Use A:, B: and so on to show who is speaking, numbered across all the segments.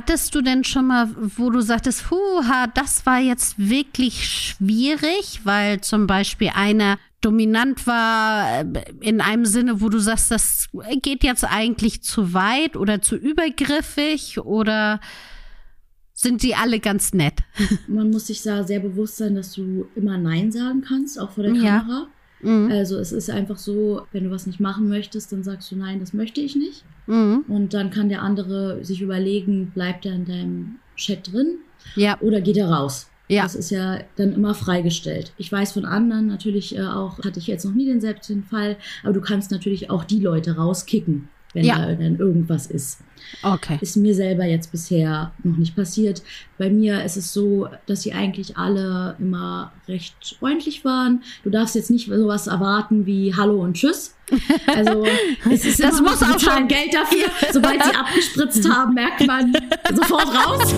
A: Hattest du denn schon mal, wo du sagtest, huha, das war jetzt wirklich schwierig, weil zum Beispiel einer dominant war äh, in einem Sinne, wo du sagst, das geht jetzt eigentlich zu weit oder zu übergriffig oder sind die alle ganz nett?
B: Man muss sich da sehr bewusst sein, dass du immer Nein sagen kannst, auch vor der ja. Mhm. Also es ist einfach so, wenn du was nicht machen möchtest, dann sagst du nein, das möchte ich nicht. Mhm. Und dann kann der andere sich überlegen, bleibt er in deinem Chat drin ja. oder geht er raus. Ja. Das ist ja dann immer freigestellt. Ich weiß von anderen natürlich äh, auch, hatte ich jetzt noch nie den selbstigen Fall, aber du kannst natürlich auch die Leute rauskicken, wenn ja. da dann irgendwas ist. Okay. Ist mir selber jetzt bisher noch nicht passiert. Bei mir ist es so, dass sie eigentlich alle immer recht freundlich waren. Du darfst jetzt nicht sowas erwarten wie Hallo und Tschüss. Also es ist das muss auch schon Geld dafür. Sobald sie abgespritzt haben, merkt man sofort raus.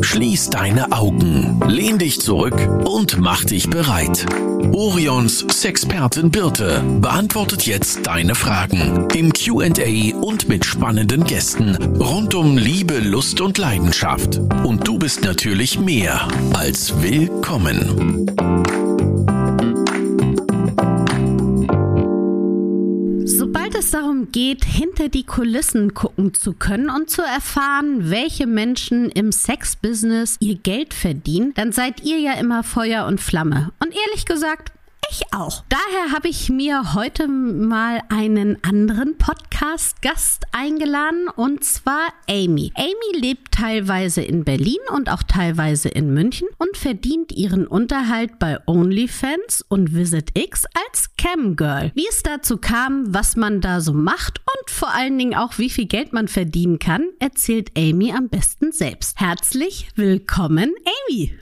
C: Schließ deine Augen, lehn dich zurück und mach dich bereit. Orions Sexpertin Birte beantwortet jetzt deine Fragen im Q&A und mit spannenden Gästen rund um Liebe, Lust und Leidenschaft. Und du bist natürlich mehr als willkommen.
A: Geht, hinter die Kulissen gucken zu können und zu erfahren, welche Menschen im Sexbusiness ihr Geld verdienen, dann seid ihr ja immer Feuer und Flamme. Und ehrlich gesagt, ich auch. Daher habe ich mir heute mal einen anderen Podcast-Gast eingeladen und zwar Amy. Amy lebt teilweise in Berlin und auch teilweise in München und verdient ihren Unterhalt bei OnlyFans und VisitX als Camgirl. Wie es dazu kam, was man da so macht und vor allen Dingen auch wie viel Geld man verdienen kann, erzählt Amy am besten selbst. Herzlich willkommen, Amy.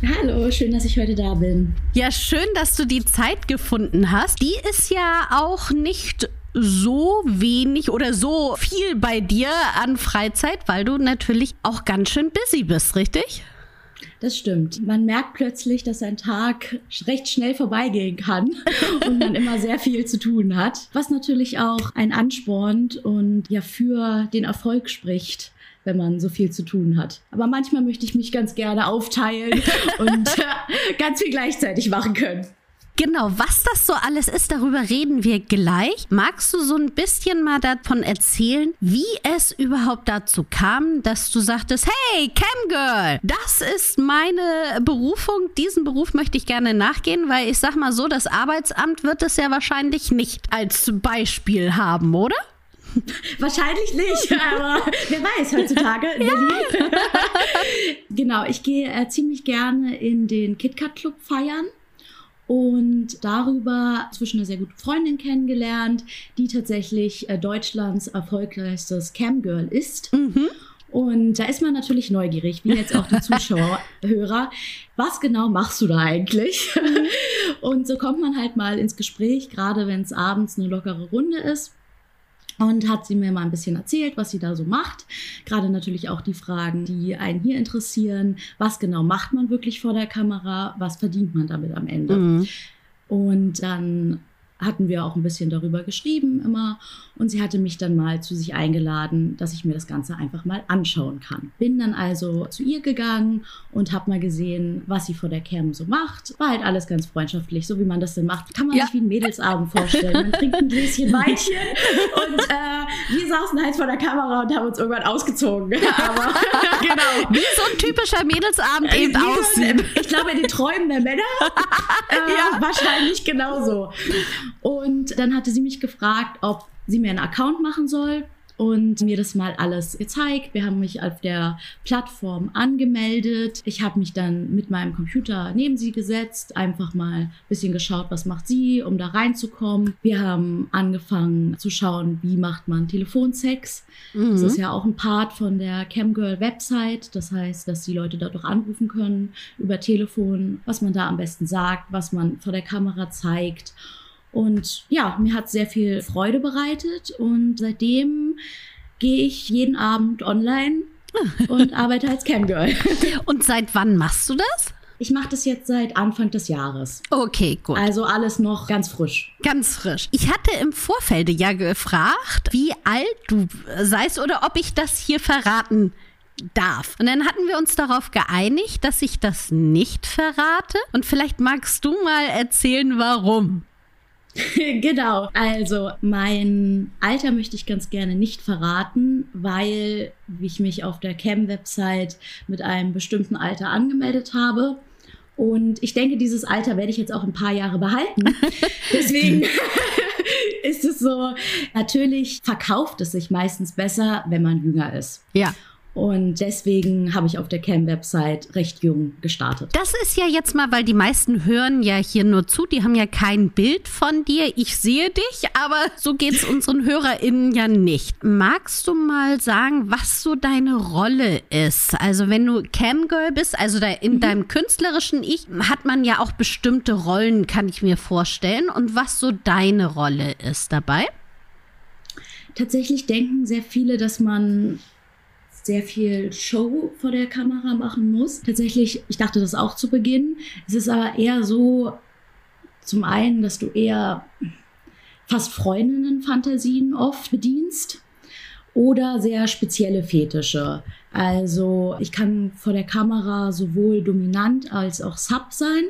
B: Hallo, schön, dass ich heute da bin.
A: Ja, schön, dass du die Zeit gefunden hast. Die ist ja auch nicht so wenig oder so viel bei dir an Freizeit, weil du natürlich auch ganz schön busy bist, richtig?
B: Das stimmt. Man merkt plötzlich, dass ein Tag recht schnell vorbeigehen kann und man immer sehr viel zu tun hat, was natürlich auch ein anspornt und ja für den Erfolg spricht wenn man so viel zu tun hat. Aber manchmal möchte ich mich ganz gerne aufteilen und äh, ganz viel gleichzeitig machen können.
A: Genau, was das so alles ist, darüber reden wir gleich. Magst du so ein bisschen mal davon erzählen, wie es überhaupt dazu kam, dass du sagtest, hey, Camgirl, das ist meine Berufung, diesen Beruf möchte ich gerne nachgehen, weil ich sag mal so, das Arbeitsamt wird es ja wahrscheinlich nicht als Beispiel haben, oder?
B: Wahrscheinlich nicht, aber wer weiß heutzutage in Berlin. genau, ich gehe äh, ziemlich gerne in den KitKat Club feiern und darüber zwischen eine sehr gute Freundin kennengelernt, die tatsächlich äh, Deutschlands erfolgreichstes Camgirl ist. Mhm. Und da ist man natürlich neugierig, wie jetzt auch die Zuschauer, Hörer. Was genau machst du da eigentlich? Mhm. Und so kommt man halt mal ins Gespräch, gerade wenn es abends eine lockere Runde ist und hat sie mir mal ein bisschen erzählt, was sie da so macht. Gerade natürlich auch die Fragen, die einen hier interessieren. Was genau macht man wirklich vor der Kamera? Was verdient man damit am Ende? Mhm. Und dann hatten wir auch ein bisschen darüber geschrieben immer. Und sie hatte mich dann mal zu sich eingeladen, dass ich mir das Ganze einfach mal anschauen kann. Bin dann also zu ihr gegangen und habe mal gesehen, was sie vor der Cam so macht. War halt alles ganz freundschaftlich, so wie man das denn macht. Kann man ja. sich wie ein Mädelsabend vorstellen. Man trinkt ein Gläschen Weinchen und äh, wir saßen halt vor der Kamera und haben uns irgendwann ausgezogen. Aber
A: genau. Wie so ein typischer Mädelsabend eben aussieht.
B: Ich glaube, in den Träumen der Männer äh, ja. wahrscheinlich genauso. Und dann hatte sie mich gefragt, ob sie mir einen Account machen soll und mir das mal alles gezeigt. Wir haben mich auf der Plattform angemeldet. Ich habe mich dann mit meinem Computer neben sie gesetzt, einfach mal ein bisschen geschaut, was macht sie, um da reinzukommen. Wir haben angefangen zu schauen, wie macht man Telefonsex. Mhm. Das ist ja auch ein Part von der Camgirl Website. Das heißt, dass die Leute dort auch anrufen können über Telefon, was man da am besten sagt, was man vor der Kamera zeigt. Und ja, mir hat sehr viel Freude bereitet und seitdem gehe ich jeden Abend online und arbeite als Camgirl.
A: Und seit wann machst du das?
B: Ich mache das jetzt seit Anfang des Jahres.
A: Okay, gut.
B: Also alles noch ganz frisch.
A: Ganz frisch. Ich hatte im Vorfeld ja gefragt, wie alt du seist oder ob ich das hier verraten darf. Und dann hatten wir uns darauf geeinigt, dass ich das nicht verrate. Und vielleicht magst du mal erzählen, warum.
B: genau. Also mein Alter möchte ich ganz gerne nicht verraten, weil ich mich auf der Cam-Website mit einem bestimmten Alter angemeldet habe. Und ich denke, dieses Alter werde ich jetzt auch ein paar Jahre behalten. Deswegen ist es so, natürlich verkauft es sich meistens besser, wenn man jünger ist.
A: Ja.
B: Und deswegen habe ich auf der Cam-Website recht jung gestartet.
A: Das ist ja jetzt mal, weil die meisten hören ja hier nur zu, die haben ja kein Bild von dir. Ich sehe dich, aber so geht es unseren HörerInnen ja nicht. Magst du mal sagen, was so deine Rolle ist? Also wenn du Camgirl bist, also in mhm. deinem künstlerischen Ich, hat man ja auch bestimmte Rollen, kann ich mir vorstellen. Und was so deine Rolle ist dabei?
B: Tatsächlich denken sehr viele, dass man sehr viel Show vor der Kamera machen muss. Tatsächlich, ich dachte das auch zu Beginn. Es ist aber eher so, zum einen, dass du eher fast Freundinnen-Fantasien oft bedienst oder sehr spezielle Fetische. Also ich kann vor der Kamera sowohl dominant als auch sub sein.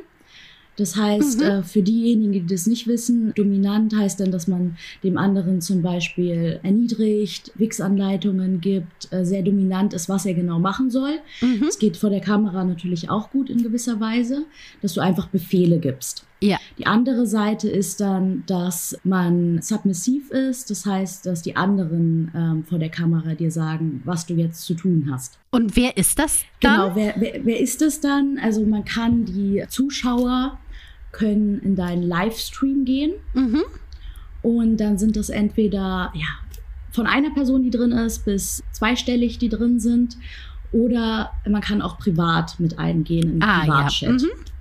B: Das heißt, mhm. äh, für diejenigen, die das nicht wissen, dominant heißt dann, dass man dem anderen zum Beispiel erniedrigt, Wix-Anleitungen gibt, äh, sehr dominant ist, was er genau machen soll. Mhm. Es geht vor der Kamera natürlich auch gut in gewisser Weise, dass du einfach Befehle gibst.
A: Ja.
B: Die andere Seite ist dann, dass man submissiv ist, das heißt, dass die anderen ähm, vor der Kamera dir sagen, was du jetzt zu tun hast.
A: Und wer ist das dann?
B: Genau, wer, wer, wer ist das dann? Also man kann die Zuschauer können in deinen Livestream gehen. Mhm. Und dann sind das entweder ja, von einer Person, die drin ist, bis zweistellig, die drin sind. Oder man kann auch privat mit eingehen in ah, Privatchat. Ja. Mhm.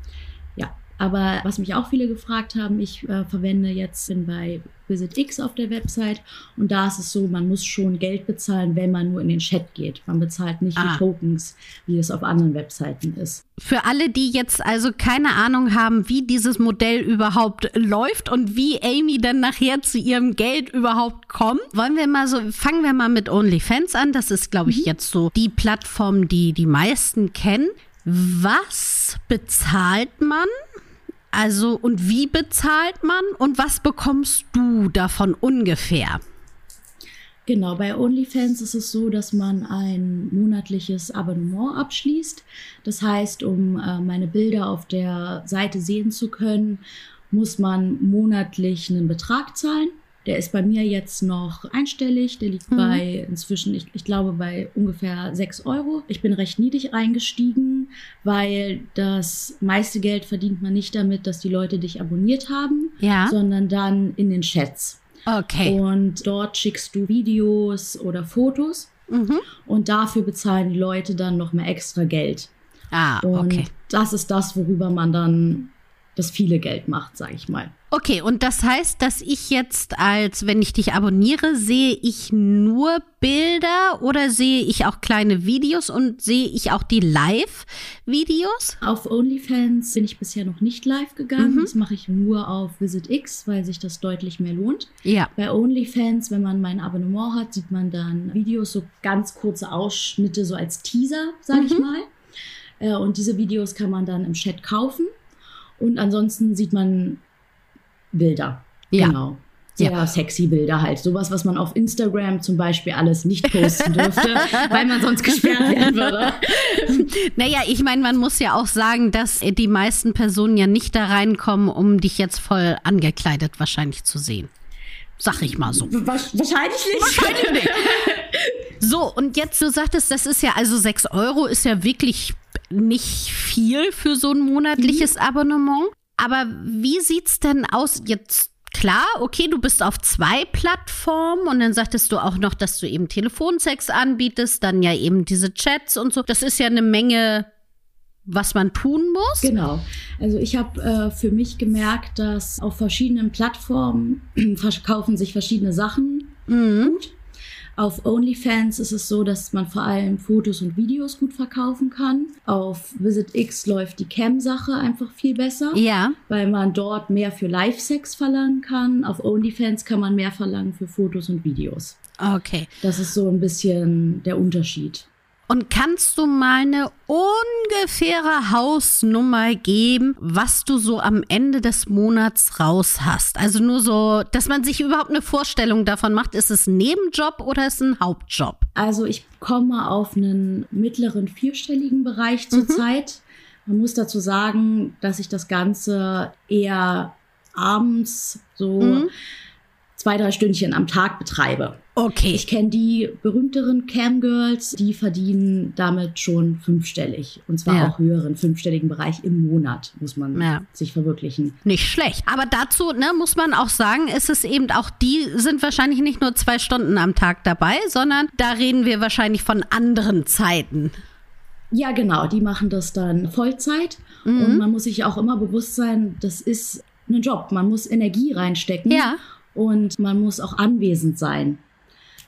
B: Aber was mich auch viele gefragt haben, ich äh, verwende jetzt, bin bei Visit X auf der Website und da ist es so, man muss schon Geld bezahlen, wenn man nur in den Chat geht. Man bezahlt nicht ah. die Tokens, wie es auf anderen Webseiten ist.
A: Für alle, die jetzt also keine Ahnung haben, wie dieses Modell überhaupt läuft und wie Amy dann nachher zu ihrem Geld überhaupt kommt, wollen wir mal so, fangen wir mal mit OnlyFans an. Das ist, glaube ich, mhm. jetzt so die Plattform, die die meisten kennen. Was bezahlt man also, und wie bezahlt man und was bekommst du davon ungefähr?
B: Genau, bei OnlyFans ist es so, dass man ein monatliches Abonnement abschließt. Das heißt, um äh, meine Bilder auf der Seite sehen zu können, muss man monatlich einen Betrag zahlen. Der ist bei mir jetzt noch einstellig. Der liegt mhm. bei inzwischen, ich, ich glaube, bei ungefähr 6 Euro. Ich bin recht niedrig eingestiegen, weil das meiste Geld verdient man nicht damit, dass die Leute dich abonniert haben,
A: ja.
B: sondern dann in den Chats.
A: Okay.
B: Und dort schickst du Videos oder Fotos. Mhm. Und dafür bezahlen die Leute dann noch mehr extra Geld.
A: Ah, okay. Und
B: das ist das, worüber man dann das viele Geld macht, sage ich mal.
A: Okay, und das heißt, dass ich jetzt als, wenn ich dich abonniere, sehe ich nur Bilder oder sehe ich auch kleine Videos und sehe ich auch die Live-Videos?
B: Auf OnlyFans bin ich bisher noch nicht live gegangen. Mhm. Das mache ich nur auf Visit X, weil sich das deutlich mehr lohnt.
A: Ja.
B: Bei OnlyFans, wenn man mein Abonnement hat, sieht man dann Videos, so ganz kurze Ausschnitte, so als Teaser, sage mhm. ich mal. Äh, und diese Videos kann man dann im Chat kaufen. Und ansonsten sieht man Bilder.
A: Ja.
B: Genau. Sehr ja. sexy Bilder halt. Sowas, was man auf Instagram zum Beispiel alles nicht posten dürfte, weil man sonst gesperrt werden würde.
A: Naja, ich meine, man muss ja auch sagen, dass die meisten Personen ja nicht da reinkommen, um dich jetzt voll angekleidet wahrscheinlich zu sehen. Sag ich mal so.
B: Wahrscheinlich nicht.
A: Wahrscheinlich nicht. So, und jetzt, du sagtest, das ist ja also 6 Euro, ist ja wirklich nicht viel für so ein monatliches mhm. Abonnement. Aber wie sieht's denn aus jetzt? Klar, okay, du bist auf zwei Plattformen und dann sagtest du auch noch, dass du eben Telefonsex anbietest, dann ja eben diese Chats und so. Das ist ja eine Menge, was man tun muss.
B: Genau. Also ich habe äh, für mich gemerkt, dass auf verschiedenen Plattformen verkaufen sich verschiedene Sachen mhm. gut. Auf OnlyFans ist es so, dass man vor allem Fotos und Videos gut verkaufen kann. Auf Visit X läuft die Cam-Sache einfach viel besser.
A: Ja.
B: Weil man dort mehr für Live-Sex verlangen kann. Auf OnlyFans kann man mehr verlangen für Fotos und Videos.
A: Okay.
B: Das ist so ein bisschen der Unterschied.
A: Und kannst du mal eine ungefähre Hausnummer geben, was du so am Ende des Monats raus hast? Also nur so, dass man sich überhaupt eine Vorstellung davon macht, ist es ein Nebenjob oder ist es ein Hauptjob?
B: Also ich komme auf einen mittleren vierstelligen Bereich zurzeit. Man muss dazu sagen, dass ich das Ganze eher abends so
A: Mhm.
B: Zwei, drei Stündchen am Tag betreibe.
A: Okay.
B: Ich kenne die berühmteren Camgirls, die verdienen damit schon fünfstellig. Und zwar
A: Ja.
B: auch höheren fünfstelligen Bereich im Monat muss man
A: Ja.
B: sich verwirklichen.
A: Nicht schlecht. Aber dazu ne, muss man auch sagen, ist es eben auch, die sind wahrscheinlich nicht nur zwei Stunden am Tag dabei, sondern da reden wir wahrscheinlich von anderen Zeiten.
B: Ja, genau, die machen das dann Vollzeit.
A: Mhm.
B: Und man muss sich auch immer bewusst sein, das ist ein Job. Man muss Energie reinstecken.
A: Ja.
B: Und man muss auch anwesend sein.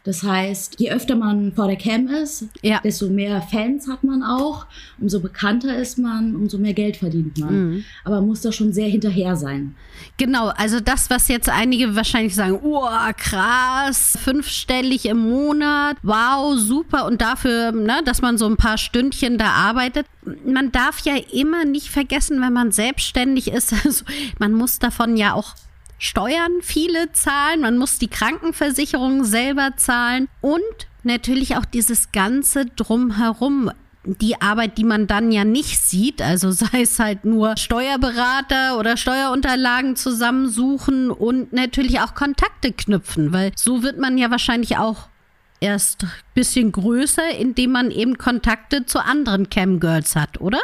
B: Das heißt, je öfter man vor der Cam ist,
A: Ja.
B: desto mehr Fans hat man auch, umso bekannter ist man, umso mehr Geld verdient man.
A: Mhm.
B: Aber man muss da schon sehr hinterher sein.
A: Genau, also das, was jetzt einige wahrscheinlich sagen, oh, krass, fünfstellig im Monat, wow, super. Und dafür, ne, dass man so ein paar Stündchen da arbeitet. Man darf ja immer nicht vergessen, wenn man selbstständig ist, also man muss davon ja auch Steuern viele zahlen, man muss die Krankenversicherung selber zahlen und natürlich auch dieses ganze drumherum die Arbeit, die man dann ja nicht sieht, also sei es halt nur Steuerberater oder Steuerunterlagen zusammensuchen und natürlich auch Kontakte knüpfen, weil so wird man ja wahrscheinlich auch erst ein bisschen größer, indem man eben Kontakte zu anderen Camgirls hat, oder?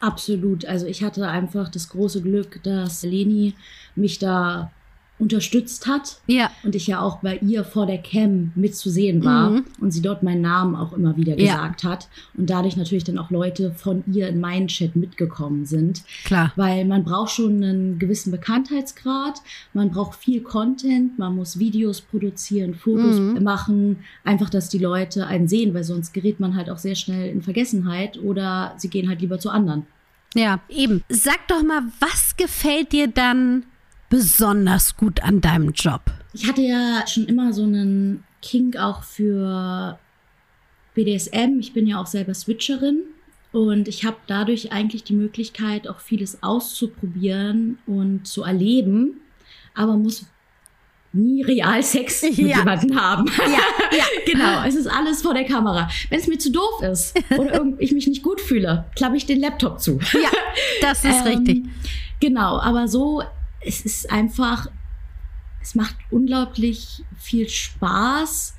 B: Absolut. Also ich hatte einfach das große Glück, dass Leni mich da unterstützt hat.
A: Ja.
B: Und ich ja auch bei ihr vor der Cam mitzusehen war
A: Mhm.
B: und sie dort meinen Namen auch immer wieder
A: Ja.
B: gesagt hat. Und dadurch natürlich dann auch Leute von ihr in meinen Chat mitgekommen sind.
A: Klar.
B: Weil man braucht schon einen gewissen Bekanntheitsgrad, man braucht viel Content, man muss Videos produzieren, Fotos
A: Mhm.
B: machen, einfach, dass die Leute einen sehen, weil sonst gerät man halt auch sehr schnell in Vergessenheit oder sie gehen halt lieber zu anderen.
A: Ja, eben. Sag doch mal, was gefällt dir dann besonders gut an deinem Job?
B: Ich hatte ja schon immer so einen Kink auch für BDSM. Ich bin ja auch selber Switcherin und ich habe dadurch eigentlich die Möglichkeit, auch vieles auszuprobieren und zu erleben, aber muss nie real Sex mit
A: Ja.
B: jemandem haben.
A: Ja, ja.
B: genau, es ist alles vor der Kamera. Wenn es mir zu doof ist oder ich mich nicht gut fühle, klappe ich den Laptop zu.
A: Ja, das ist
B: Ähm,
A: richtig.
B: Genau, aber so, es ist einfach, es macht unglaublich viel Spaß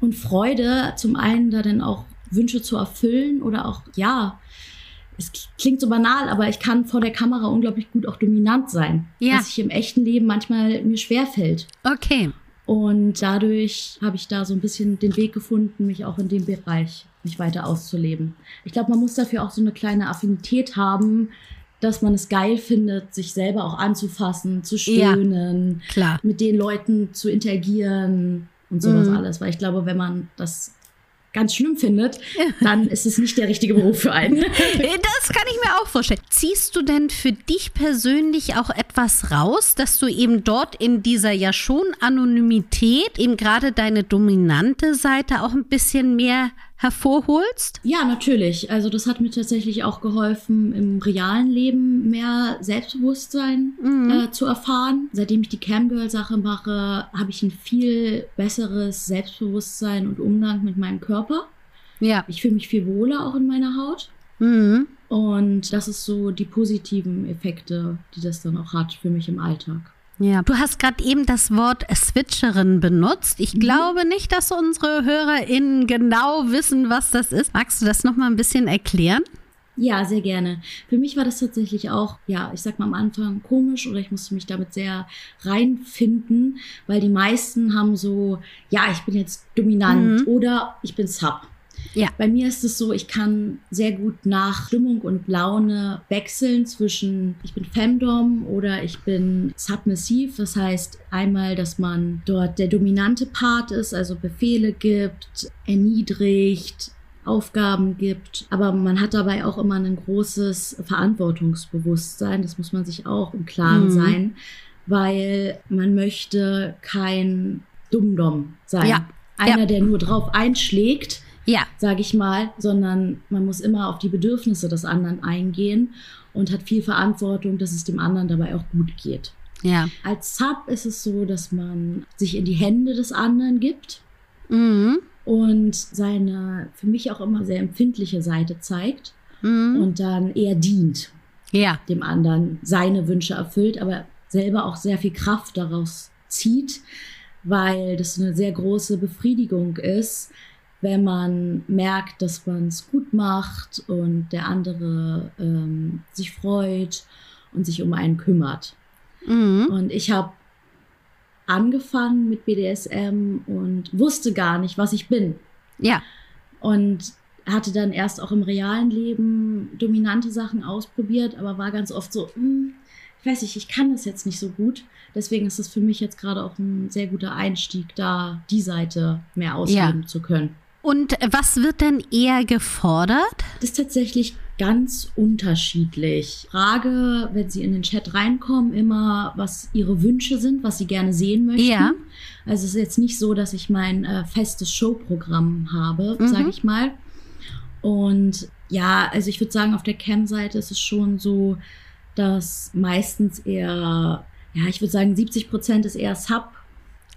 B: und Freude, zum einen da dann auch Wünsche zu erfüllen oder auch, ja, es klingt so banal, aber ich kann vor der Kamera unglaublich gut auch dominant sein.
A: Ja.
B: Was ich im echten Leben manchmal mir schwerfällt.
A: Okay.
B: Und dadurch habe ich da so ein bisschen den Weg gefunden, mich auch in dem Bereich mich weiter auszuleben. Ich glaube, man muss dafür auch so eine kleine Affinität haben, dass man es geil findet, sich selber auch anzufassen, zu
A: Ja.
B: stöhnen,
A: Klar.
B: mit den Leuten zu interagieren und sowas
A: Mhm.
B: alles. Weil ich glaube, wenn man das ganz schlimm findet, dann ist es nicht der richtige Beruf für einen.
A: Das kann ich mir auch vorstellen. Ziehst du denn für dich persönlich auch etwas raus, dass du eben dort in dieser ja schon Anonymität eben gerade deine dominante Seite auch ein bisschen mehr hervorholst?
B: Ja, natürlich. Also das hat mir tatsächlich auch geholfen, im realen Leben mehr Selbstbewusstsein
A: Mhm.
B: äh, zu erfahren. Seitdem ich die Camgirl-Sache mache, habe ich ein viel besseres Selbstbewusstsein und Umgang mit meinem Körper.
A: Ja.
B: Ich fühle mich viel wohler auch in meiner Haut.
A: Mhm.
B: Und das ist so die positiven Effekte, die das dann auch hat für mich im Alltag.
A: Ja, du hast gerade eben das Wort Switcherin benutzt. Ich glaube nicht, dass unsere HörerInnen genau wissen, was das ist. Magst du das noch mal ein bisschen erklären?
B: Ja, sehr gerne. Für mich war das tatsächlich auch, ja, ich sag mal am Anfang komisch oder ich musste mich damit sehr reinfinden, weil die meisten haben so, ja, ich bin jetzt dominant
A: Mhm.
B: oder ich bin Sub.
A: Ja.
B: Bei mir ist es so, ich kann sehr gut nach Stimmung und Laune wechseln zwischen ich bin Femdom oder ich bin submissiv. Das heißt einmal, dass man dort der dominante Part ist, also Befehle gibt, erniedrigt, Aufgaben gibt, aber man hat dabei auch immer ein großes Verantwortungsbewusstsein. Das muss man sich auch im Klaren
A: Mhm.
B: sein, weil man möchte kein Dummdom sein.
A: Ja.
B: Einer,
A: Ja.
B: der nur drauf einschlägt,
A: Ja.
B: sage ich mal, sondern man muss immer auf die Bedürfnisse des anderen eingehen und hat viel Verantwortung, dass es dem anderen dabei auch gut geht.
A: Ja.
B: Als Sub ist es so, dass man sich in die Hände des anderen gibt
A: Mhm.
B: und seine für mich auch immer sehr empfindliche Seite zeigt
A: Mhm.
B: und dann eher dient,
A: Ja.
B: dem anderen seine Wünsche erfüllt, aber selber auch sehr viel Kraft daraus zieht, weil das eine sehr große Befriedigung ist, wenn man merkt, dass man es gut macht und der andere ähm, sich freut und sich um einen kümmert.
A: Mhm.
B: Und ich habe angefangen mit BDSM und wusste gar nicht, was ich bin.
A: Ja.
B: Und hatte dann erst auch im realen Leben dominante Sachen ausprobiert, aber war ganz oft so, hm, ich weiß nicht, ich kann das jetzt nicht so gut. Deswegen ist es für mich jetzt gerade auch ein sehr guter Einstieg, da die Seite mehr ausleben zu können.
A: Und was wird denn eher gefordert?
B: Das ist tatsächlich ganz unterschiedlich. Frage, wenn Sie in den Chat reinkommen, immer, was Ihre Wünsche sind, was Sie gerne sehen möchten.
A: Ja.
B: Also es ist jetzt nicht so, dass ich mein äh, festes Showprogramm habe,
A: Mhm.
B: sage ich mal. Und ja, also ich würde sagen, auf der Cam-Seite ist es schon so, dass meistens eher, ja, ich würde sagen, 70 Prozent ist eher Sub,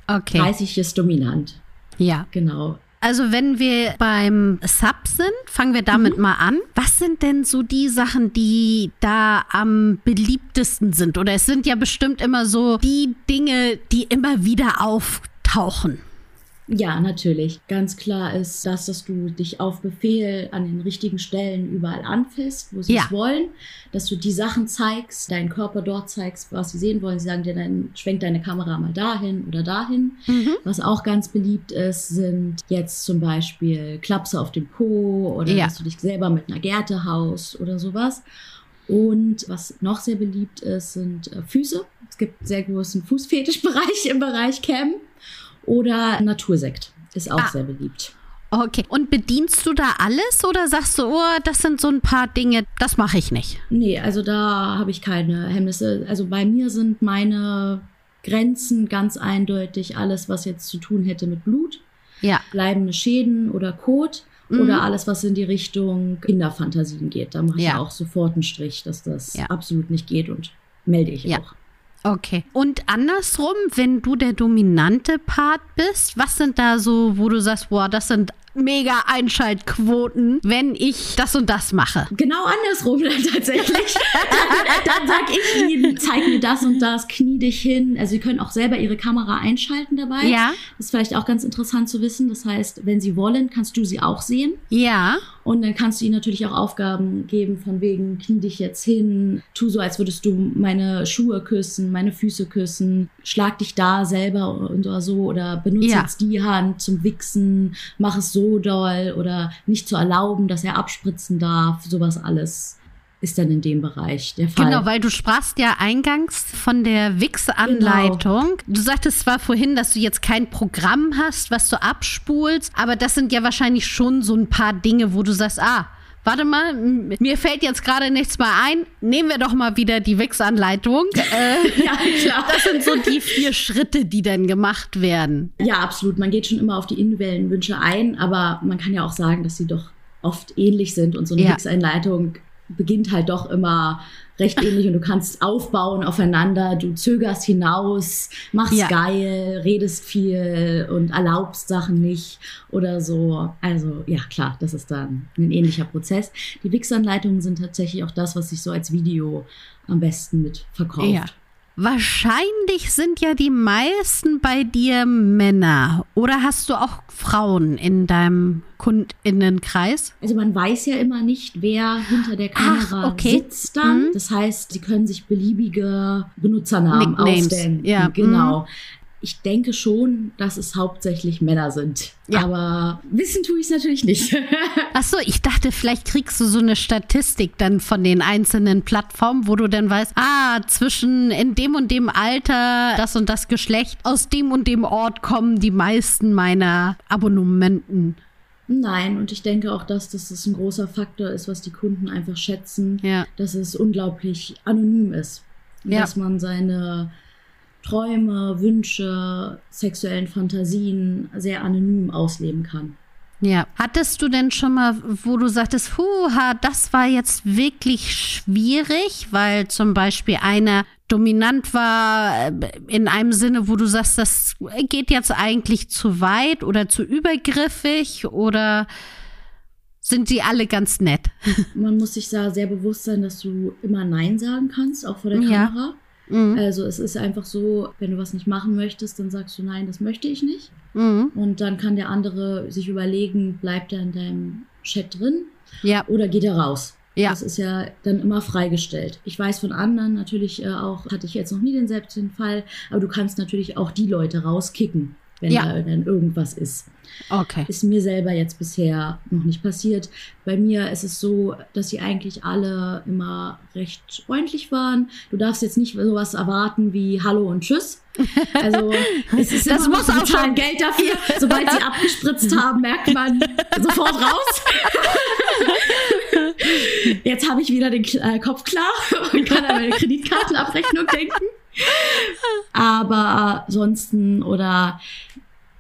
A: Okay.
B: 30 ist dominant.
A: Ja.
B: Genau.
A: Also wenn wir beim Sub sind, fangen wir damit mal an. Was sind denn so die Sachen, die da am beliebtesten sind? Oder es sind ja bestimmt immer so die Dinge, die immer wieder auftauchen.
B: Ja, natürlich. Ganz klar ist das, dass du dich auf Befehl an den richtigen Stellen überall anfasst, wo sie
A: Ja.
B: es wollen, dass du die Sachen zeigst, deinen Körper dort zeigst, was sie sehen wollen. Sie sagen dir dann, schwenk deine Kamera mal dahin oder dahin.
A: Mhm.
B: Was auch ganz beliebt ist, sind jetzt zum Beispiel Klapse auf dem Po oder
A: Ja.
B: dass du dich selber mit einer Gerte haust oder sowas. Und was noch sehr beliebt ist, sind äh, Füße. Es gibt einen sehr großen Fußfetischbereich im Bereich Cam. Oder Natursekt ist auch
A: Ah.
B: sehr beliebt.
A: Okay. Und bedienst du da alles oder sagst du, oh, das sind so ein paar Dinge, das mache ich nicht?
B: Nee, also da habe ich keine Hemmnisse. Also bei mir sind meine Grenzen ganz eindeutig alles, was jetzt zu tun hätte mit Blut,
A: Ja.
B: bleibende Schäden oder Kot
A: Mhm.
B: oder alles, was in die Richtung Kinderfantasien geht. Da mache ich
A: Ja.
B: auch sofort einen Strich, dass das
A: Ja.
B: absolut nicht geht und melde ich
A: Ja.
B: auch.
A: Okay. Und andersrum, wenn du der dominante Part bist, was sind da so, wo du sagst, boah, das sind mega Einschaltquoten, wenn ich das und das mache?
B: Genau andersrum dann tatsächlich. dann, dann sag ich ihnen, zeig mir das und das, knie dich hin. Also sie können auch selber ihre Kamera einschalten dabei.
A: Ja.
B: Das ist vielleicht auch ganz interessant zu wissen. Das heißt, wenn sie wollen, kannst du sie auch sehen.
A: Ja.
B: Und dann kannst du ihnen natürlich auch Aufgaben geben, von wegen, knie dich jetzt hin, tu so, als würdest du meine Schuhe küssen, meine Füße küssen, schlag dich da selber und oder so oder benutze
A: Ja.
B: jetzt die Hand zum Wichsen, mach es so doll oder nicht zu erlauben, dass er abspritzen darf, sowas alles ist dann in dem Bereich der Fall.
A: Genau, weil du sprachst ja eingangs von der Wix-Anleitung. Du sagtest zwar vorhin, dass du jetzt kein Programm hast, was du abspulst, aber das sind ja wahrscheinlich schon so ein paar Dinge, wo du sagst, ah, warte mal, mir fällt jetzt gerade nichts mehr ein. Nehmen wir doch mal wieder die Wix-Anleitung. Äh,
B: ja, klar.
A: das sind so die vier Schritte, die dann gemacht werden.
B: Ja, absolut. Man geht schon immer auf die individuellen Wünsche ein, aber man kann ja auch sagen, dass sie doch oft ähnlich sind und so eine
A: Ja.
B: Mix-Einleitung beginnt halt doch immer recht ähnlich und du kannst aufbauen aufeinander, du zögerst hinaus, machst
A: Ja.
B: geil, redest viel und erlaubst Sachen nicht oder so. Also ja, klar, das ist dann ein ähnlicher Prozess. Die Wix-Anleitungen sind tatsächlich auch das, was sich so als Video am besten mit verkauft.
A: Ja. Wahrscheinlich sind ja die meisten bei dir Männer. Oder hast du auch Frauen in deinem Kundinnenkreis?
B: Also man weiß ja immer nicht, wer hinter der Kamera
A: okay.
B: sitzt dann.
A: Mhm.
B: Das heißt, sie können sich beliebige Benutzernamen
A: Nicknames,
B: ausdenken.
A: ja, mhm.
B: Ich denke schon, dass es hauptsächlich Männer sind. Ja. Aber wissen tue ich es natürlich nicht.
A: Ach so, ich dachte, vielleicht kriegst du so eine Statistik dann von den einzelnen Plattformen, wo du dann weißt, ah, zwischen in dem und dem Alter, das und das Geschlecht, aus dem und dem Ort kommen die meisten meiner Abonnementen.
B: Nein, und ich denke auch, dass das ein großer Faktor ist, was die Kunden einfach schätzen, ja. dass es unglaublich anonym ist. Ja. Dass man seine Träume, Wünsche, sexuellen Fantasien sehr anonym ausleben kann.
A: Ja. Hattest du denn schon mal, wo du sagtest, huha, das war jetzt wirklich schwierig, weil zum Beispiel einer dominant war äh, in einem Sinne, wo du sagst, das geht jetzt eigentlich zu weit oder zu übergriffig oder sind die alle ganz nett?
B: Man muss sich da sehr bewusst sein, dass du immer Nein sagen kannst, auch vor der ja. Mhm. Also es ist einfach so, wenn du was nicht machen möchtest, dann sagst du nein, das möchte ich nicht. Mhm. Und dann kann der andere sich überlegen, bleibt er in deinem Chat drin ja. oder geht er raus. Ja. Das ist ja dann immer freigestellt. Ich weiß von anderen natürlich äh, auch, hatte ich jetzt noch nie den selbstigen Fall, aber du kannst natürlich auch die Leute rauskicken wenn ja. da dann irgendwas ist. Okay. Ist mir selber jetzt bisher noch nicht passiert. Bei mir ist es so, dass sie eigentlich alle immer recht freundlich waren. Du darfst jetzt nicht sowas erwarten wie Hallo und Tschüss. Also es ist das muss auch schon Geld dafür. Sobald sie abgespritzt haben, merkt man sofort raus. Jetzt habe ich wieder den äh, Kopf klar und kann an meine Kreditkartenabrechnung denken. Aber ansonsten oder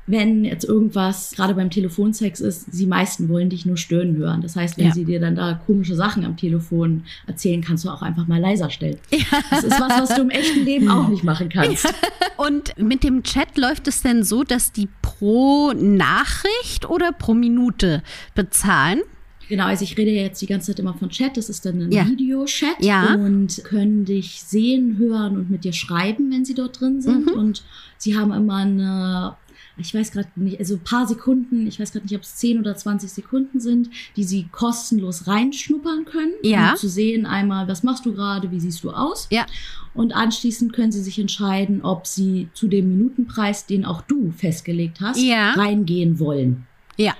B: wenn jetzt irgendwas gerade beim Telefonsex ist, die meisten wollen dich nur stören hören. Das heißt, wenn ja. sie dir dann da komische Sachen am Telefon erzählen, kannst du auch einfach mal leiser stellen. Ja. Das ist was, was du im echten Leben auch nicht machen kannst. Ja.
A: Und mit dem Chat läuft es denn so, dass die pro Nachricht oder pro Minute bezahlen?
B: Genau, also ich rede jetzt die ganze Zeit immer von Chat. Das ist dann ein ja. Videochat ja. und können dich sehen, hören und mit dir schreiben, wenn sie dort drin sind. Mhm. Und sie haben immer eine ich weiß gerade nicht, also ein paar Sekunden, ich weiß gerade nicht, ob es 10 oder 20 Sekunden sind, die sie kostenlos reinschnuppern können, ja. um zu sehen einmal, was machst du gerade, wie siehst du aus. Ja. Und anschließend können sie sich entscheiden, ob sie zu dem Minutenpreis, den auch du festgelegt hast, ja. reingehen wollen. Ja.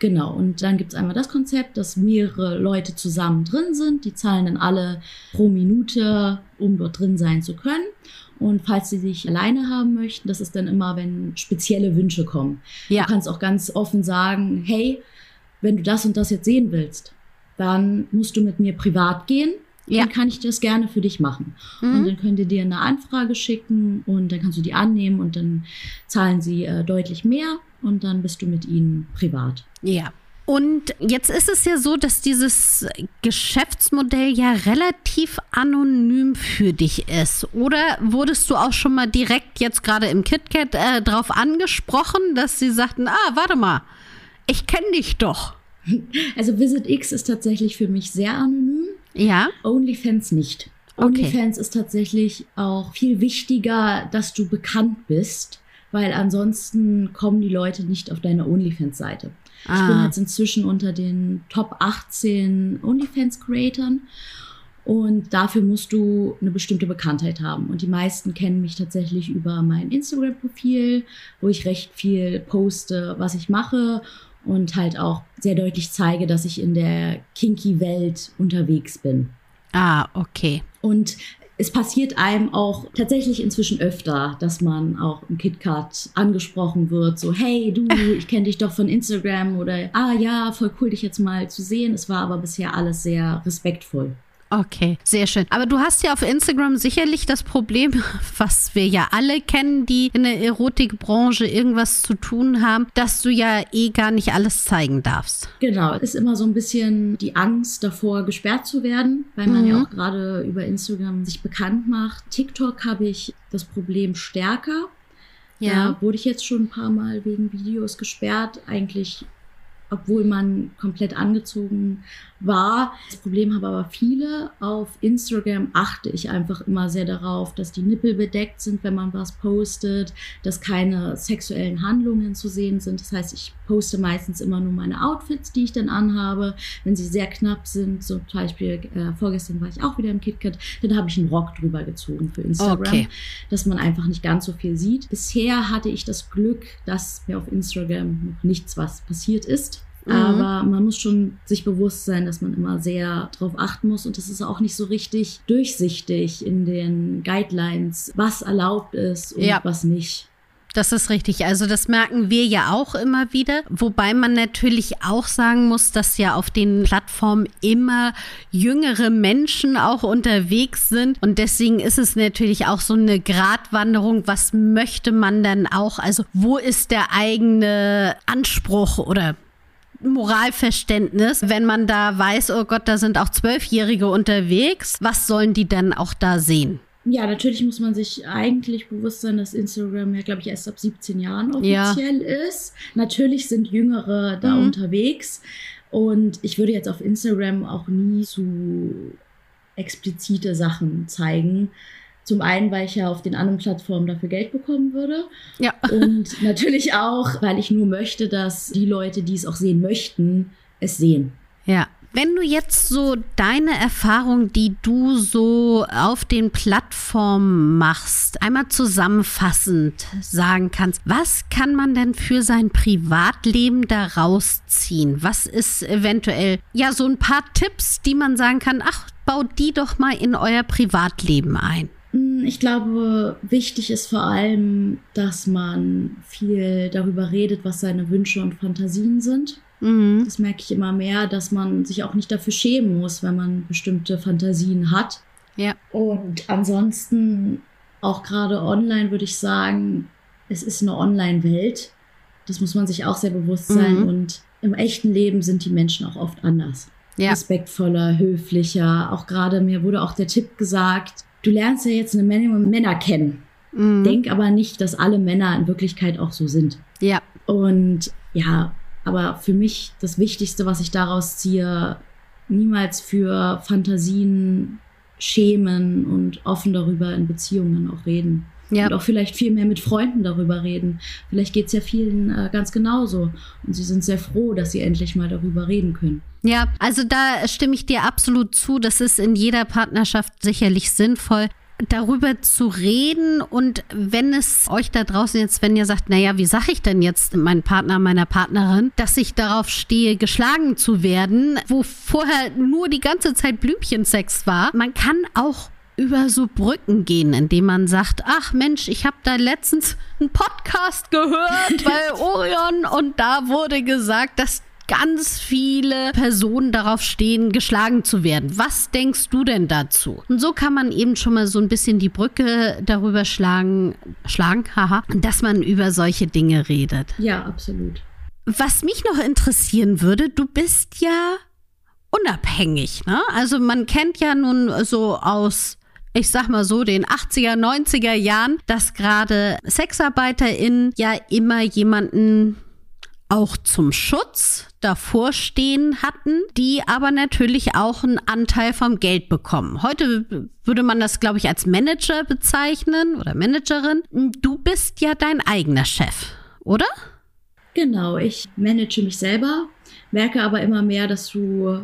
B: Genau, und dann gibt es einmal das Konzept, dass mehrere Leute zusammen drin sind. Die zahlen dann alle pro Minute, um dort drin sein zu können. Und falls sie sich alleine haben möchten, das ist dann immer, wenn spezielle Wünsche kommen. Ja. Du kannst auch ganz offen sagen, hey, wenn du das und das jetzt sehen willst, dann musst du mit mir privat gehen. Ja. Dann kann ich das gerne für dich machen. Mhm. Und dann könnt ihr dir eine Anfrage schicken und dann kannst du die annehmen und dann zahlen sie äh, deutlich mehr und dann bist du mit ihnen privat.
A: Ja. Und jetzt ist es ja so, dass dieses Geschäftsmodell ja relativ anonym für dich ist. Oder wurdest du auch schon mal direkt jetzt gerade im KitKat äh, drauf angesprochen, dass sie sagten, ah, warte mal, ich kenne dich doch.
B: Also Visit X ist tatsächlich für mich sehr anonym. Ja. OnlyFans nicht. Okay. OnlyFans ist tatsächlich auch viel wichtiger, dass du bekannt bist, weil ansonsten kommen die Leute nicht auf deine OnlyFans-Seite. Ah. Ich bin ah. jetzt inzwischen unter den Top 18 OnlyFans-Creatern. Und dafür musst du eine bestimmte Bekanntheit haben. Und die meisten kennen mich tatsächlich über mein Instagram-Profil, wo ich recht viel poste, was ich mache und halt auch sehr deutlich zeige, dass ich in der Kinky-Welt unterwegs bin.
A: Ah, okay.
B: Und es passiert einem auch tatsächlich inzwischen öfter, dass man auch im KitKat angesprochen wird, so hey du, ich kenne dich doch von Instagram oder ah ja, voll cool dich jetzt mal zu sehen. Es war aber bisher alles sehr respektvoll.
A: Okay, sehr schön. Aber du hast ja auf Instagram sicherlich das Problem, was wir ja alle kennen, die in der Erotikbranche irgendwas zu tun haben, dass du ja eh gar nicht alles zeigen darfst.
B: Genau, ist immer so ein bisschen die Angst davor, gesperrt zu werden, weil man mhm. ja auch gerade über Instagram sich bekannt macht. TikTok habe ich das Problem stärker. Ja. Da wurde ich jetzt schon ein paar Mal wegen Videos gesperrt. Eigentlich obwohl man komplett angezogen war. Das Problem haben aber viele. Auf Instagram achte ich einfach immer sehr darauf, dass die Nippel bedeckt sind, wenn man was postet, dass keine sexuellen Handlungen zu sehen sind. Das heißt, ich poste meistens immer nur meine Outfits, die ich dann anhabe. Wenn sie sehr knapp sind, so zum Beispiel äh, vorgestern war ich auch wieder im KitKat, dann habe ich einen Rock drüber gezogen für Instagram, okay. dass man einfach nicht ganz so viel sieht. Bisher hatte ich das Glück, dass mir auf Instagram noch nichts was passiert ist. Mhm. Aber man muss schon sich bewusst sein, dass man immer sehr darauf achten muss. Und das ist auch nicht so richtig durchsichtig in den Guidelines, was erlaubt ist und ja. was nicht.
A: Das ist richtig. Also das merken wir ja auch immer wieder. Wobei man natürlich auch sagen muss, dass ja auf den Plattformen immer jüngere Menschen auch unterwegs sind. Und deswegen ist es natürlich auch so eine Gratwanderung. Was möchte man dann auch? Also wo ist der eigene Anspruch oder Moralverständnis, wenn man da weiß, oh Gott, da sind auch Zwölfjährige unterwegs. Was sollen die denn auch da sehen?
B: Ja, natürlich muss man sich eigentlich bewusst sein, dass Instagram ja, glaube ich, erst ab 17 Jahren offiziell ja. ist. Natürlich sind Jüngere da mhm. unterwegs. Und ich würde jetzt auf Instagram auch nie zu explizite Sachen zeigen. Zum einen, weil ich ja auf den anderen Plattformen dafür Geld bekommen würde. Ja. Und natürlich auch, weil ich nur möchte, dass die Leute, die es auch sehen möchten, es sehen.
A: Ja. Wenn du jetzt so deine Erfahrung, die du so auf den Plattformen machst, einmal zusammenfassend sagen kannst, was kann man denn für sein Privatleben da rausziehen? Was ist eventuell, ja, so ein paar Tipps, die man sagen kann, ach, baut die doch mal in euer Privatleben ein?
B: Hm, ich glaube, wichtig ist vor allem, dass man viel darüber redet, was seine Wünsche und Fantasien sind. Mhm. Das merke ich immer mehr, dass man sich auch nicht dafür schämen muss, wenn man bestimmte Fantasien hat. Ja. Und ansonsten, auch gerade online, würde ich sagen, es ist eine Online-Welt. Das muss man sich auch sehr bewusst sein. Mhm. Und im echten Leben sind die Menschen auch oft anders. Ja. Respektvoller, höflicher. Auch gerade mir wurde auch der Tipp gesagt, du lernst ja jetzt eine Menge Männer kennen. Mhm. Denk aber nicht, dass alle Männer in Wirklichkeit auch so sind. Ja. Und ja, aber für mich das Wichtigste, was ich daraus ziehe, niemals für Fantasien schämen und offen darüber in Beziehungen auch reden. Ja. Und auch vielleicht viel mehr mit Freunden darüber reden. Vielleicht geht es ja vielen äh, ganz genauso. Und sie sind sehr froh, dass sie endlich mal darüber reden können.
A: Ja, also da stimme ich dir absolut zu. Das ist in jeder Partnerschaft sicherlich sinnvoll darüber zu reden und wenn es euch da draußen jetzt, wenn ihr sagt, naja, wie sage ich denn jetzt meinem Partner, meiner Partnerin, dass ich darauf stehe, geschlagen zu werden, wo vorher nur die ganze Zeit Blümchensex war, man kann auch über so Brücken gehen, indem man sagt, ach Mensch, ich habe da letztens einen Podcast gehört bei Orion und da wurde gesagt, dass ganz viele Personen darauf stehen, geschlagen zu werden. Was denkst du denn dazu? Und so kann man eben schon mal so ein bisschen die Brücke darüber schlagen, schlagen, haha, dass man über solche Dinge redet.
B: Ja, absolut.
A: Was mich noch interessieren würde, du bist ja unabhängig, ne? Also man kennt ja nun so aus ich sag mal so, den 80er, 90er Jahren, dass gerade SexarbeiterInnen ja immer jemanden auch zum Schutz davor stehen hatten, die aber natürlich auch einen Anteil vom Geld bekommen. Heute würde man das, glaube ich, als Manager bezeichnen oder Managerin. Du bist ja dein eigener Chef, oder?
B: Genau, ich manage mich selber, merke aber immer mehr, dass du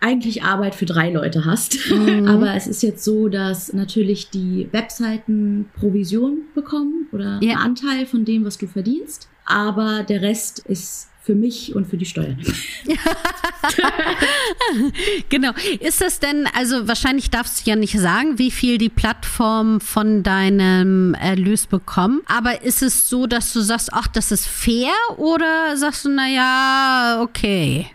B: eigentlich Arbeit für drei Leute hast. Mhm. Aber es ist jetzt so, dass natürlich die Webseiten Provision bekommen oder ja. einen Anteil von dem, was du verdienst. Aber der Rest ist für mich und für die Steuern.
A: genau. Ist das denn, also wahrscheinlich darfst du ja nicht sagen, wie viel die Plattform von deinem Erlös bekommen, aber ist es so, dass du sagst, ach, das ist fair oder sagst du, naja, okay?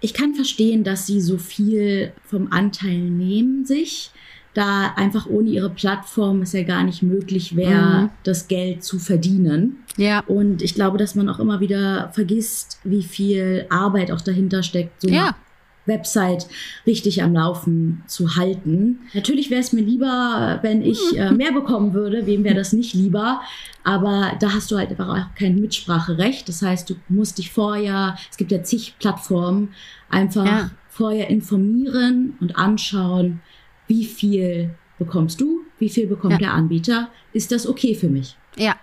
B: Ich kann verstehen, dass sie so viel vom Anteil nehmen sich, da einfach ohne ihre Plattform es ja gar nicht möglich wäre, mhm. das Geld zu verdienen. Ja. Und ich glaube, dass man auch immer wieder vergisst, wie viel Arbeit auch dahinter steckt, so ja. Website richtig am Laufen zu halten. Natürlich wäre es mir lieber, wenn ich äh, mehr bekommen würde. Wem wäre das nicht lieber? Aber da hast du halt einfach auch kein Mitspracherecht. Das heißt, du musst dich vorher, es gibt ja zig Plattformen, einfach ja. vorher informieren und anschauen, wie viel bekommst du, wie viel bekommt ja. der Anbieter. Ist das okay für mich?
A: Ja,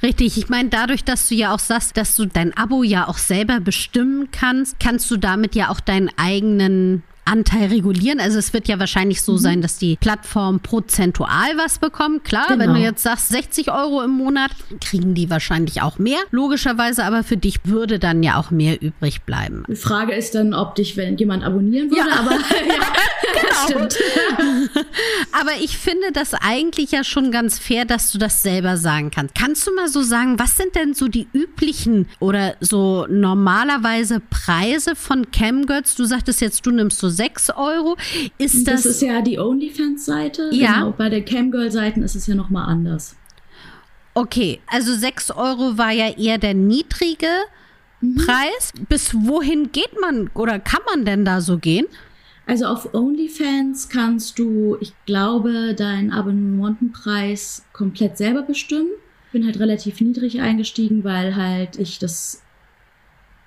A: Richtig, ich meine, dadurch, dass du ja auch sagst, dass du dein Abo ja auch selber bestimmen kannst, kannst du damit ja auch deinen eigenen Anteil regulieren. Also es wird ja wahrscheinlich so mhm. sein, dass die Plattform prozentual was bekommt. Klar, genau. wenn du jetzt sagst 60 Euro im Monat, kriegen die wahrscheinlich auch mehr. Logischerweise, aber für dich würde dann ja auch mehr übrig bleiben.
B: Die Frage ist dann, ob dich, wenn jemand abonnieren würde, ja. aber ja,
A: genau. stimmt. aber ich finde das eigentlich ja schon ganz fair, dass du das selber sagen kannst. Kannst du mal so sagen, was sind denn so die üblichen oder so normalerweise Preise von Camgirls? Du sagtest jetzt, du nimmst so 6 Euro. Ist das,
B: das ist ja die OnlyFans-Seite. Ja. Genau. Bei der Camgirl-Seiten ist es ja nochmal anders.
A: Okay, also 6 Euro war ja eher der niedrige mhm. Preis. Bis wohin geht man oder kann man denn da so gehen?
B: Also auf OnlyFans kannst du, ich glaube, deinen Abonnementenpreis komplett selber bestimmen. Ich bin halt relativ niedrig eingestiegen, weil halt ich das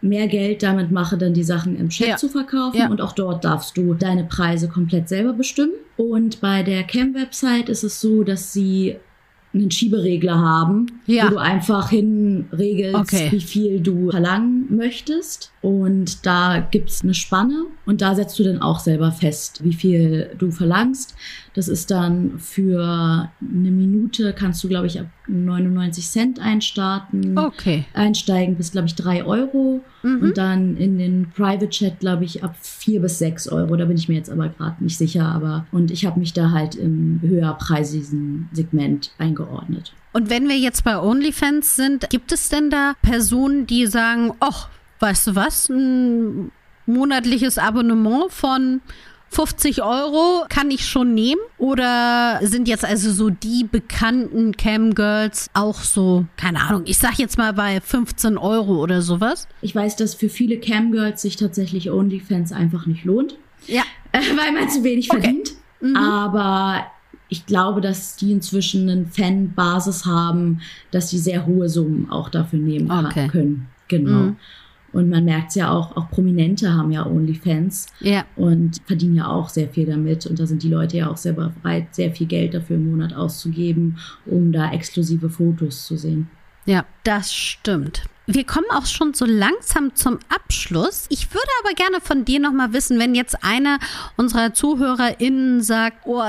B: mehr Geld damit mache, dann die Sachen im Chat ja. zu verkaufen. Ja. Und auch dort darfst du deine Preise komplett selber bestimmen. Und bei der Cam-Website ist es so, dass sie einen Schieberegler haben, ja. wo du einfach hinregelst, okay. wie viel du verlangen möchtest. Und da gibt's eine Spanne und da setzt du dann auch selber fest, wie viel du verlangst. Das ist dann für eine Minute, kannst du, glaube ich, ab 99 Cent einstarten.
A: Okay.
B: Einsteigen bis, glaube ich, drei Euro. Mhm. Und dann in den Private Chat, glaube ich, ab vier bis sechs Euro. Da bin ich mir jetzt aber gerade nicht sicher. Aber und ich habe mich da halt im höherpreisigen Segment eingeordnet.
A: Und wenn wir jetzt bei OnlyFans sind, gibt es denn da Personen, die sagen, ach, weißt du was, ein monatliches Abonnement von 50 Euro kann ich schon nehmen? Oder sind jetzt also so die bekannten Cam-Girls auch so, keine Ahnung, ich sag jetzt mal bei 15 Euro oder sowas?
B: Ich weiß, dass für viele Cam-Girls sich tatsächlich OnlyFans einfach nicht lohnt.
A: Ja.
B: weil man zu wenig okay. verdient. Mhm. Aber ich glaube, dass die inzwischen eine Fanbasis haben, dass sie sehr hohe Summen auch dafür nehmen okay. können. Genau. Mhm. Und man merkt es ja auch, auch Prominente haben ja OnlyFans
A: ja.
B: und verdienen ja auch sehr viel damit. Und da sind die Leute ja auch sehr bereit, sehr viel Geld dafür im Monat auszugeben, um da exklusive Fotos zu sehen.
A: Ja, das stimmt. Wir kommen auch schon so langsam zum Abschluss. Ich würde aber gerne von dir nochmal wissen, wenn jetzt einer unserer ZuhörerInnen sagt, oh,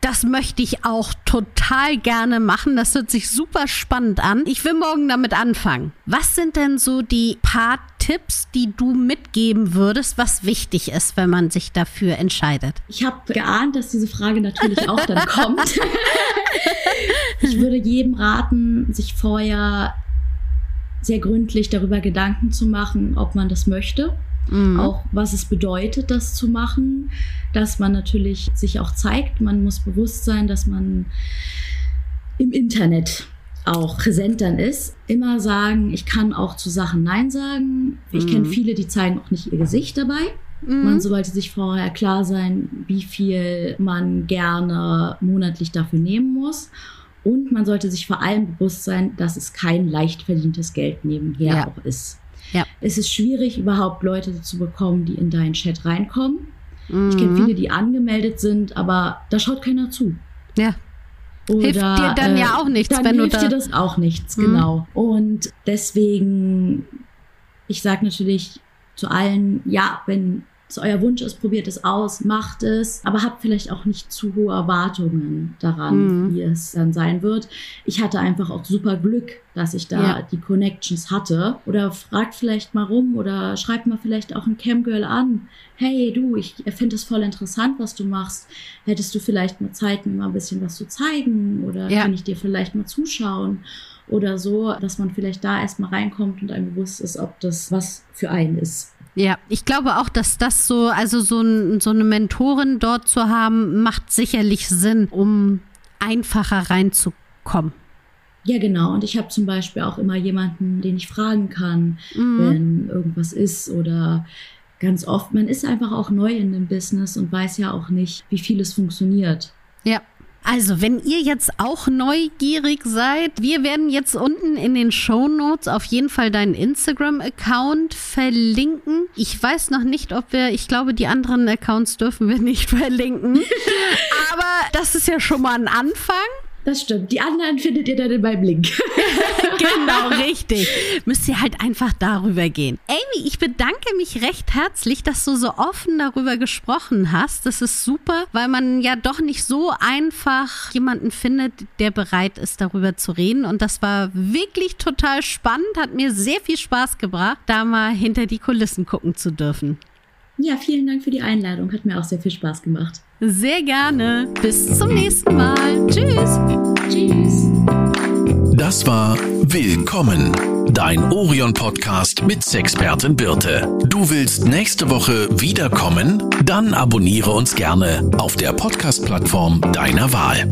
A: das möchte ich auch total gerne machen. Das hört sich super spannend an. Ich will morgen damit anfangen. Was sind denn so die paar Tipps, die du mitgeben würdest, was wichtig ist, wenn man sich dafür entscheidet?
B: Ich habe geahnt, dass diese Frage natürlich auch dann kommt. ich würde jedem raten, sich vorher sehr gründlich darüber Gedanken zu machen, ob man das möchte Mhm. Auch was es bedeutet, das zu machen, dass man natürlich sich auch zeigt. Man muss bewusst sein, dass man im Internet auch präsent dann ist. Immer sagen, ich kann auch zu Sachen Nein sagen. Ich mhm. kenne viele, die zeigen auch nicht ihr Gesicht dabei. Mhm. Man sollte sich vorher klar sein, wie viel man gerne monatlich dafür nehmen muss. Und man sollte sich vor allem bewusst sein, dass es kein leicht verdientes Geld nebenher ja. auch ist.
A: Ja.
B: Es ist schwierig, überhaupt Leute zu bekommen, die in deinen Chat reinkommen. Mhm. Ich kenne viele, die angemeldet sind, aber da schaut keiner zu.
A: Ja. Oder, hilft dir dann äh, ja auch nichts,
B: dann
A: wenn
B: hilft
A: du
B: da dir das auch nichts, mhm. genau. Und deswegen, ich sage natürlich zu allen, ja, wenn es euer Wunsch ist, probiert es aus, macht es, aber habt vielleicht auch nicht zu hohe Erwartungen daran, mhm. wie es dann sein wird. Ich hatte einfach auch super Glück, dass ich da ja. die Connections hatte. Oder fragt vielleicht mal rum oder schreibt mal vielleicht auch ein Camgirl an. Hey, du, ich finde es voll interessant, was du machst. Hättest du vielleicht mal Zeit, mir mal ein bisschen was zu zeigen? Oder ja. kann ich dir vielleicht mal zuschauen? Oder so, dass man vielleicht da erstmal reinkommt und einem bewusst ist, ob das was für einen ist.
A: Ja, ich glaube auch, dass das so, also so, ein, so eine Mentorin dort zu haben, macht sicherlich Sinn, um einfacher reinzukommen.
B: Ja, genau. Und ich habe zum Beispiel auch immer jemanden, den ich fragen kann, mhm. wenn irgendwas ist oder ganz oft, man ist einfach auch neu in dem Business und weiß ja auch nicht, wie viel es funktioniert.
A: Ja. Also, wenn ihr jetzt auch neugierig seid, wir werden jetzt unten in den Show Notes auf jeden Fall deinen Instagram-Account verlinken. Ich weiß noch nicht, ob wir, ich glaube, die anderen Accounts dürfen wir nicht verlinken. Aber das ist ja schon mal ein Anfang.
B: Das stimmt. Die anderen findet ihr dann in meinem Link.
A: genau, richtig. Müsst ihr halt einfach darüber gehen. Amy, ich bedanke mich recht herzlich, dass du so offen darüber gesprochen hast. Das ist super, weil man ja doch nicht so einfach jemanden findet, der bereit ist, darüber zu reden. Und das war wirklich total spannend, hat mir sehr viel Spaß gebracht, da mal hinter die Kulissen gucken zu dürfen.
B: Ja, vielen Dank für die Einladung. Hat mir auch sehr viel Spaß gemacht.
A: Sehr gerne. Bis zum nächsten Mal. Tschüss.
B: Tschüss.
C: Das war Willkommen, dein Orion-Podcast mit Sexpertin Birte. Du willst nächste Woche wiederkommen? Dann abonniere uns gerne auf der Podcast-Plattform deiner Wahl.